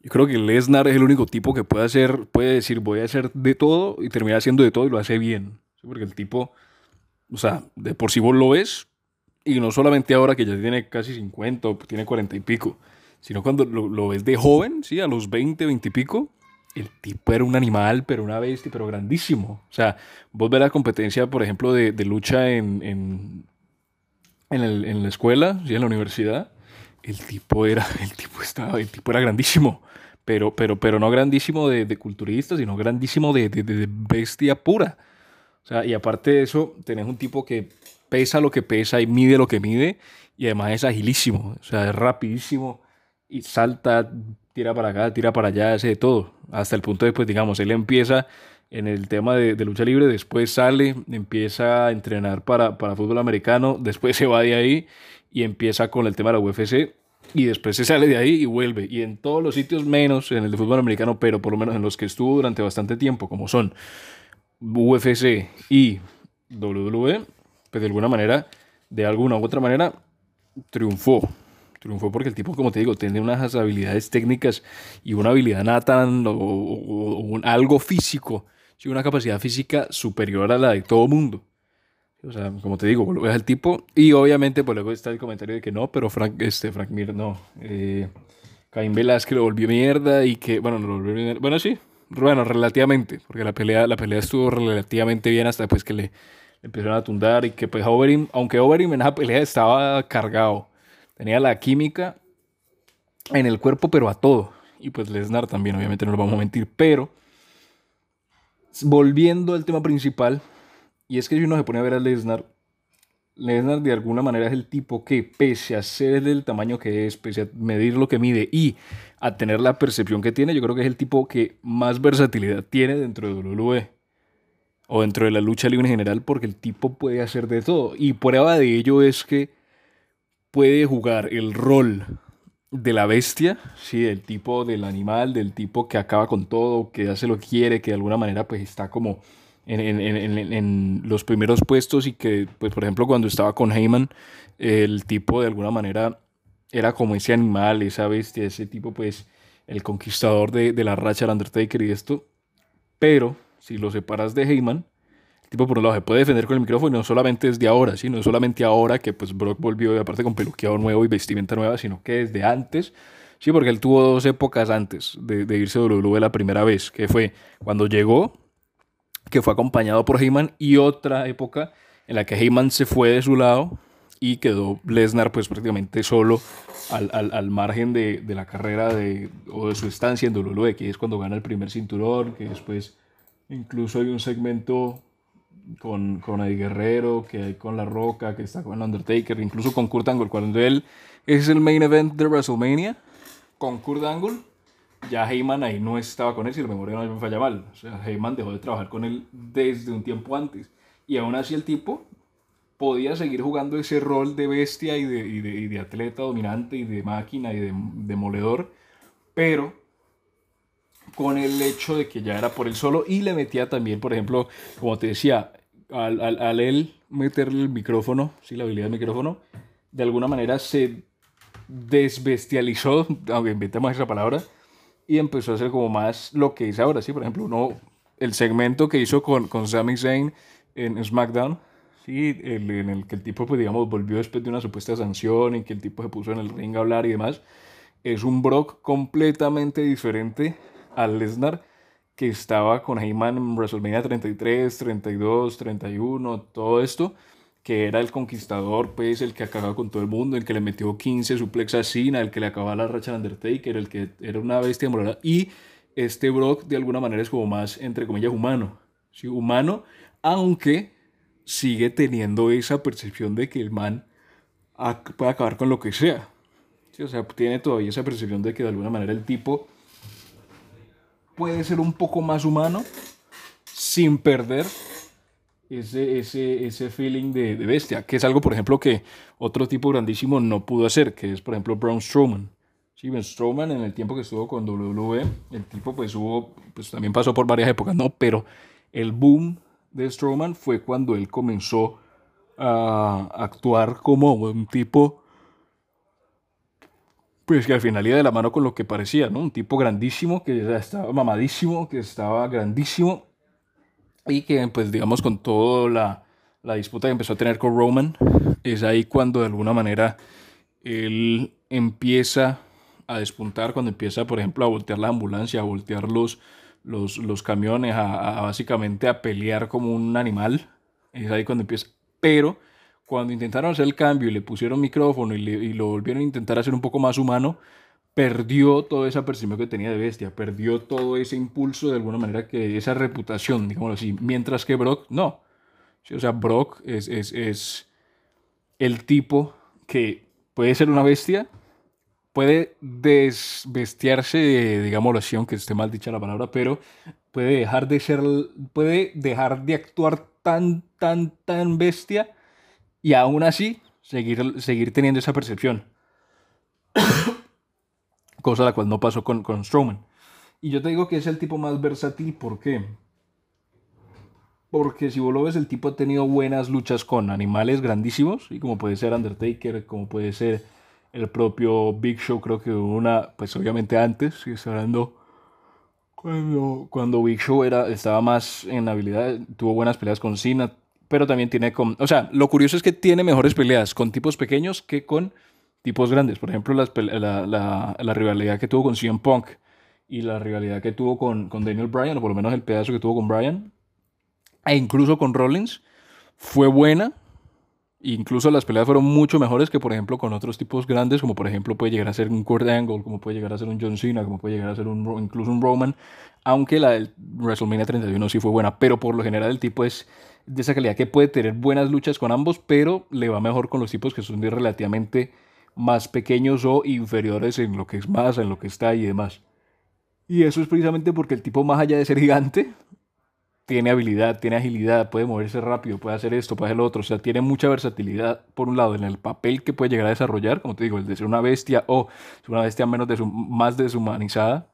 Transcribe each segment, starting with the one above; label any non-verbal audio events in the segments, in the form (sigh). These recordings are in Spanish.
Yo creo que Lesnar es el único tipo que puede hacer, puede decir, voy a hacer de todo y termina haciendo de todo y lo hace bien. Porque el tipo, o sea, de por sí vos lo ves, y no solamente ahora que ya tiene casi 50 o tiene 40 y pico, sino cuando lo, ves de joven, ¿sí? A los 20, 20 y pico, el tipo era un animal, pero una bestia, pero grandísimo. O sea, vos ves la competencia, por ejemplo, de, lucha en, en, en, la escuela, ¿sí? en la universidad, el tipo era, (laughs) el tipo estaba, el tipo era grandísimo. Pero, pero, pero no grandísimo de, de culturista, sino grandísimo de, de, bestia pura. O sea, y aparte de eso, tenés un tipo que pesa lo que pesa y mide lo que mide, y además es agilísimo, o sea, es rapidísimo y salta, tira para acá, tira para allá, hace de todo. Hasta el punto de, pues, digamos, él empieza en el tema de, de, lucha libre, después sale, empieza a entrenar para, para fútbol americano, (laughs) después se va de ahí y empieza con el tema de la UFC y después se sale de ahí y vuelve. Y en todos los sitios menos en el de fútbol americano, pero por lo menos en los que estuvo durante bastante tiempo, como son UFC y WWE, pues de alguna manera, de alguna u otra manera, triunfó. Triunfó porque el tipo, como te digo, tiene unas habilidades técnicas y una habilidad nata o, algo físico, una capacidad física superior a la de todo mundo. O sea, como te digo, lo ves al tipo. Y obviamente, pues luego está el comentario de que no, pero Frank, este, Frank Mir no. Eh, Caín Velázquez lo volvió mierda y que, bueno, lo volvió mierda. Bueno, sí, bueno, relativamente, porque la pelea, la pelea estuvo relativamente bien hasta después que le, empezaron a tundar y que pues Overeem, aunque Overeem en esa pelea estaba cargado, tenía la química en el cuerpo, pero a todo. Y pues Lesnar también, obviamente no lo vamos a mentir, pero volviendo al tema principal, y es que si uno se pone a ver a Lesnar, Lesnar de alguna manera es el tipo que, pese a ser del tamaño que es, pese a medir lo que mide y a tener la percepción que tiene, yo creo que es el tipo que más versatilidad tiene dentro de WWE o dentro de la lucha libre en general, porque el tipo puede hacer de todo. Y prueba de ello es que puede jugar el rol de la bestia, sí, del tipo del animal, del tipo que acaba con todo, que hace lo quiere, que de alguna manera pues está como en, los primeros puestos y que, pues, por ejemplo, cuando estaba con Heyman, el tipo de alguna manera era como ese animal, esa bestia, ese tipo, pues, el conquistador de, la racha del Undertaker y esto. Pero, si lo separas de Heyman, el tipo por un lado se puede defender con el micrófono y no solamente desde ahora, sino no solamente ahora que pues Brock volvió, aparte con peluqueado nuevo y vestimenta nueva, sino que desde antes. Sí, porque él tuvo dos épocas antes de, de irse a WWE la primera vez, que fue cuando llegó que fue acompañado por Heyman, y otra época en la que Heyman se fue de su lado y quedó Lesnar pues prácticamente solo al, al, al margen de, de, la carrera de, o de su estancia en WWE, que es cuando gana el primer cinturón, que después incluso hay un segmento con, con Eddie Guerrero, que hay con La Roca, que está con Undertaker, incluso con Kurt Angle, cuando él es el main event de WrestleMania, con Kurt Angle, ya Heyman ahí no estaba con él, si la memoria no me falla mal. O sea, Heyman dejó de trabajar con él desde un tiempo antes. Y aún así el tipo podía seguir jugando ese rol de bestia y de, de atleta dominante y de máquina y de demoledor, pero con el hecho de que ya era por él solo y le metía también, por ejemplo, como te decía, al, al, al él meterle el micrófono, sí, la habilidad del micrófono, de alguna manera se desbestializó, aunque inventemos esa palabra, y empezó a hacer como más lo que dice ahora, ¿sí? Por ejemplo, uno, el segmento que hizo con, con Sami Zayn en SmackDown, ¿sí? El, en el que el tipo, pues digamos, volvió después de una supuesta sanción y que el tipo se puso en el ring a hablar y demás, es un Brock completamente diferente al Lesnar que estaba con Heyman en WrestleMania 33, 32, 31, todo esto, que era el conquistador, pues, el que acababa con todo el mundo, el que le metió 15 suplex a Cena, el que le acababa la racha al Undertaker, el que era una bestia morada. Y este Brock, de alguna manera, es como más, entre comillas, humano. ¿sí? Humano, aunque sigue teniendo esa percepción de que el man puede acabar con lo que sea. ¿sí? O sea, tiene todavía esa percepción de que de alguna manera el tipo puede ser un poco más humano sin perder ese, ese, ese feeling de, bestia, que es algo, por ejemplo, que otro tipo grandísimo no pudo hacer, que es, por ejemplo, Braun Strowman. Sí, Strowman en el tiempo que estuvo con WWE, el tipo pues pues también pasó por varias épocas, ¿no? Pero el boom de Strowman fue cuando él comenzó a actuar como un tipo pues que al final iba de la mano con lo que parecía, ¿no? Un tipo grandísimo, que ya estaba mamadísimo, que estaba grandísimo y que pues digamos con toda la, la disputa que empezó a tener con Roman, es ahí cuando de alguna manera él empieza a despuntar, cuando empieza por ejemplo a voltear la ambulancia, a voltear los, los, los camiones, a, a básicamente a pelear como un animal, es ahí cuando empieza, pero cuando intentaron hacer el cambio y le pusieron micrófono y, lo volvieron a intentar hacer un poco más humano, perdió toda esa percepción que tenía de bestia, perdió todo ese impulso de alguna manera, que esa reputación, digámoslo así, mientras que Brock no. o sea, Brock es, es, es el tipo que puede ser una bestia, puede desbestiarse, digámoslo así, aunque esté mal dicha la palabra, pero puede dejar de ser, puede dejar de actuar tan, tan, tan bestia y aún así seguir, seguir teniendo esa percepción. (coughs) Cosa la cual no pasó con, con Strowman. Y yo te digo que es el tipo más versátil, ¿por qué? Porque si vos lo ves, el tipo ha tenido buenas luchas con animales grandísimos, y como puede ser Undertaker, como puede ser el propio Big Show, creo que una, pues obviamente antes, si hablando cuando, cuando Big Show era, estaba más en habilidad, tuvo buenas peleas con Cena, pero también tiene con... O sea, lo curioso es que tiene mejores peleas con tipos pequeños que con tipos grandes. Por ejemplo, la, la, la, rivalidad que tuvo con CM Punk y la rivalidad que tuvo con, con, Daniel Bryan, o por lo menos el pedazo que tuvo con Bryan, e incluso con Rollins, fue buena. Incluso las peleas fueron mucho mejores que, por ejemplo, con otros tipos grandes, como por ejemplo puede llegar a ser un Kurt Angle, como puede llegar a ser un John Cena, como puede llegar a ser un, incluso un Roman, aunque la del WrestleMania 31 sí fue buena, pero por lo general el tipo es de esa calidad que puede tener buenas luchas con ambos, pero le va mejor con los tipos que son relativamente más pequeños o inferiores en lo que es más, en lo que está y demás. Y eso es precisamente porque el tipo, más allá de ser gigante, tiene habilidad, tiene agilidad, puede moverse rápido, puede hacer esto, puede hacer lo otro. O sea, tiene mucha versatilidad, por un lado, en el papel que puede llegar a desarrollar, como te digo, el de ser una bestia o una bestia menos de más deshumanizada.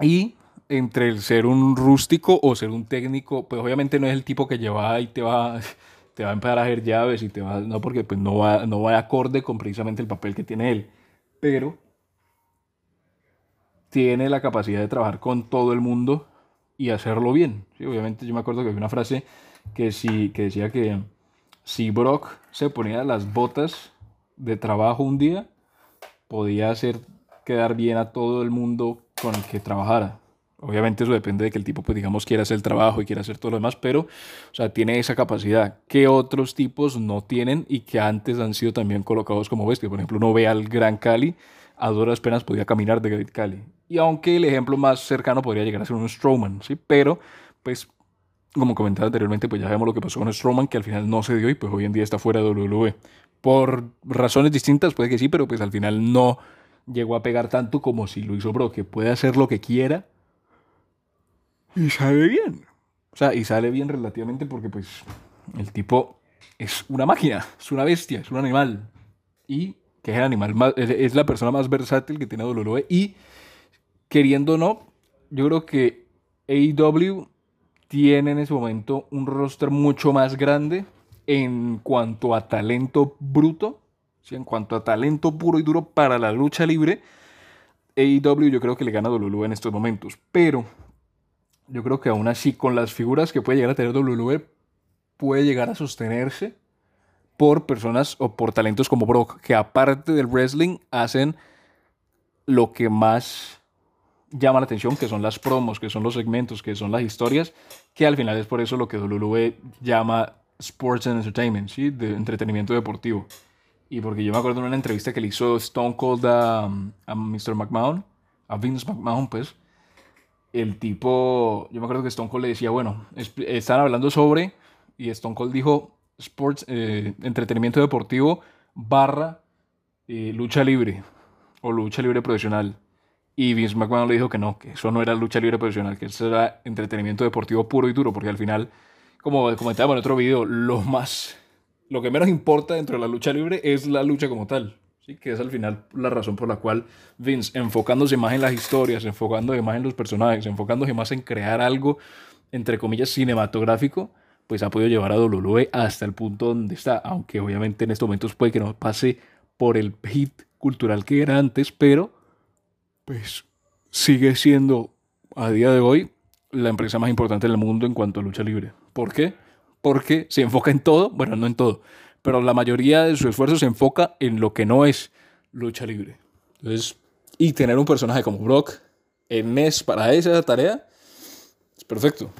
Y entre el ser un rústico o ser un técnico, pues obviamente no es el tipo que lleva y te va, (laughs) te va a empezar a hacer llaves y te va, no, porque pues no va, no va acorde con precisamente el papel que tiene él, pero tiene la capacidad de trabajar con todo el mundo y hacerlo bien. ¿sí? Obviamente yo me acuerdo que había una frase que, si, que decía que si Brock se ponía las botas de trabajo un día, podía hacer quedar bien a todo el mundo con el que trabajara. Obviamente eso depende de que el tipo, pues digamos, quiera hacer el trabajo y quiera hacer todo lo demás, pero, o sea, tiene esa capacidad que otros tipos no tienen y que antes han sido también colocados como bestias. Por ejemplo, uno ve al Gran Cali, a duras penas podía caminar de Great Cali. Y aunque el ejemplo más cercano podría llegar a ser un Strowman, ¿sí? Pero, pues, como comentaba anteriormente, pues ya vemos lo que pasó con Strowman, que al final no se dio y pues hoy en día está fuera de WWE. Por razones distintas, puede que sí, pero pues al final no llegó a pegar tanto como si lo hizo Bro, que puede hacer lo que quiera y sale bien. O sea, y sale bien relativamente porque pues el tipo es una máquina, es una bestia, es un animal. Y que es el animal más, es la persona más versátil que tiene WWE. Y queriendo o no, yo creo que AEW tiene en ese momento un roster mucho más grande en cuanto a talento bruto, ¿sí? en cuanto a talento puro y duro para la lucha libre. AEW yo creo que le gana a WWE en estos momentos. Pero yo creo que aún así, con las figuras que puede llegar a tener WWE, puede llegar a sostenerse por personas o por talentos como Brock, que aparte del wrestling hacen lo que más llama la atención, que son las promos, que son los segmentos, que son las historias, que al final es por eso lo que WWE llama Sports and Entertainment, ¿sí? de entretenimiento deportivo. Y porque yo me acuerdo de una entrevista que le hizo Stone Cold a, Mr. McMahon, a Vince McMahon, pues, el tipo, yo me acuerdo que Stone Cold le decía, bueno, están hablando sobre, y Stone Cold dijo, sports, eh, entretenimiento deportivo barra eh, lucha libre o lucha libre profesional. Y Vince McMahon le dijo que no, que eso no era lucha libre profesional, que eso era entretenimiento deportivo puro y duro, porque al final, como comentaba en otro video, lo más, lo que menos importa dentro de la lucha libre es la lucha como tal que es al final la razón por la cual Vince, enfocándose más en las historias, enfocándose más en los personajes, enfocándose más en crear algo, entre comillas, cinematográfico, pues ha podido llevar a WWE hasta el punto donde está, aunque obviamente en estos momentos puede que no pase por el hit cultural que era antes, pero pues sigue siendo a día de hoy la empresa más importante del mundo en cuanto a lucha libre. ¿Por qué? Porque se enfoca en todo, bueno, no en todo, pero la mayoría de su esfuerzo se enfoca en lo que no es lucha libre. Entonces, y tener un personaje como Brock en mes para esa tarea es perfecto.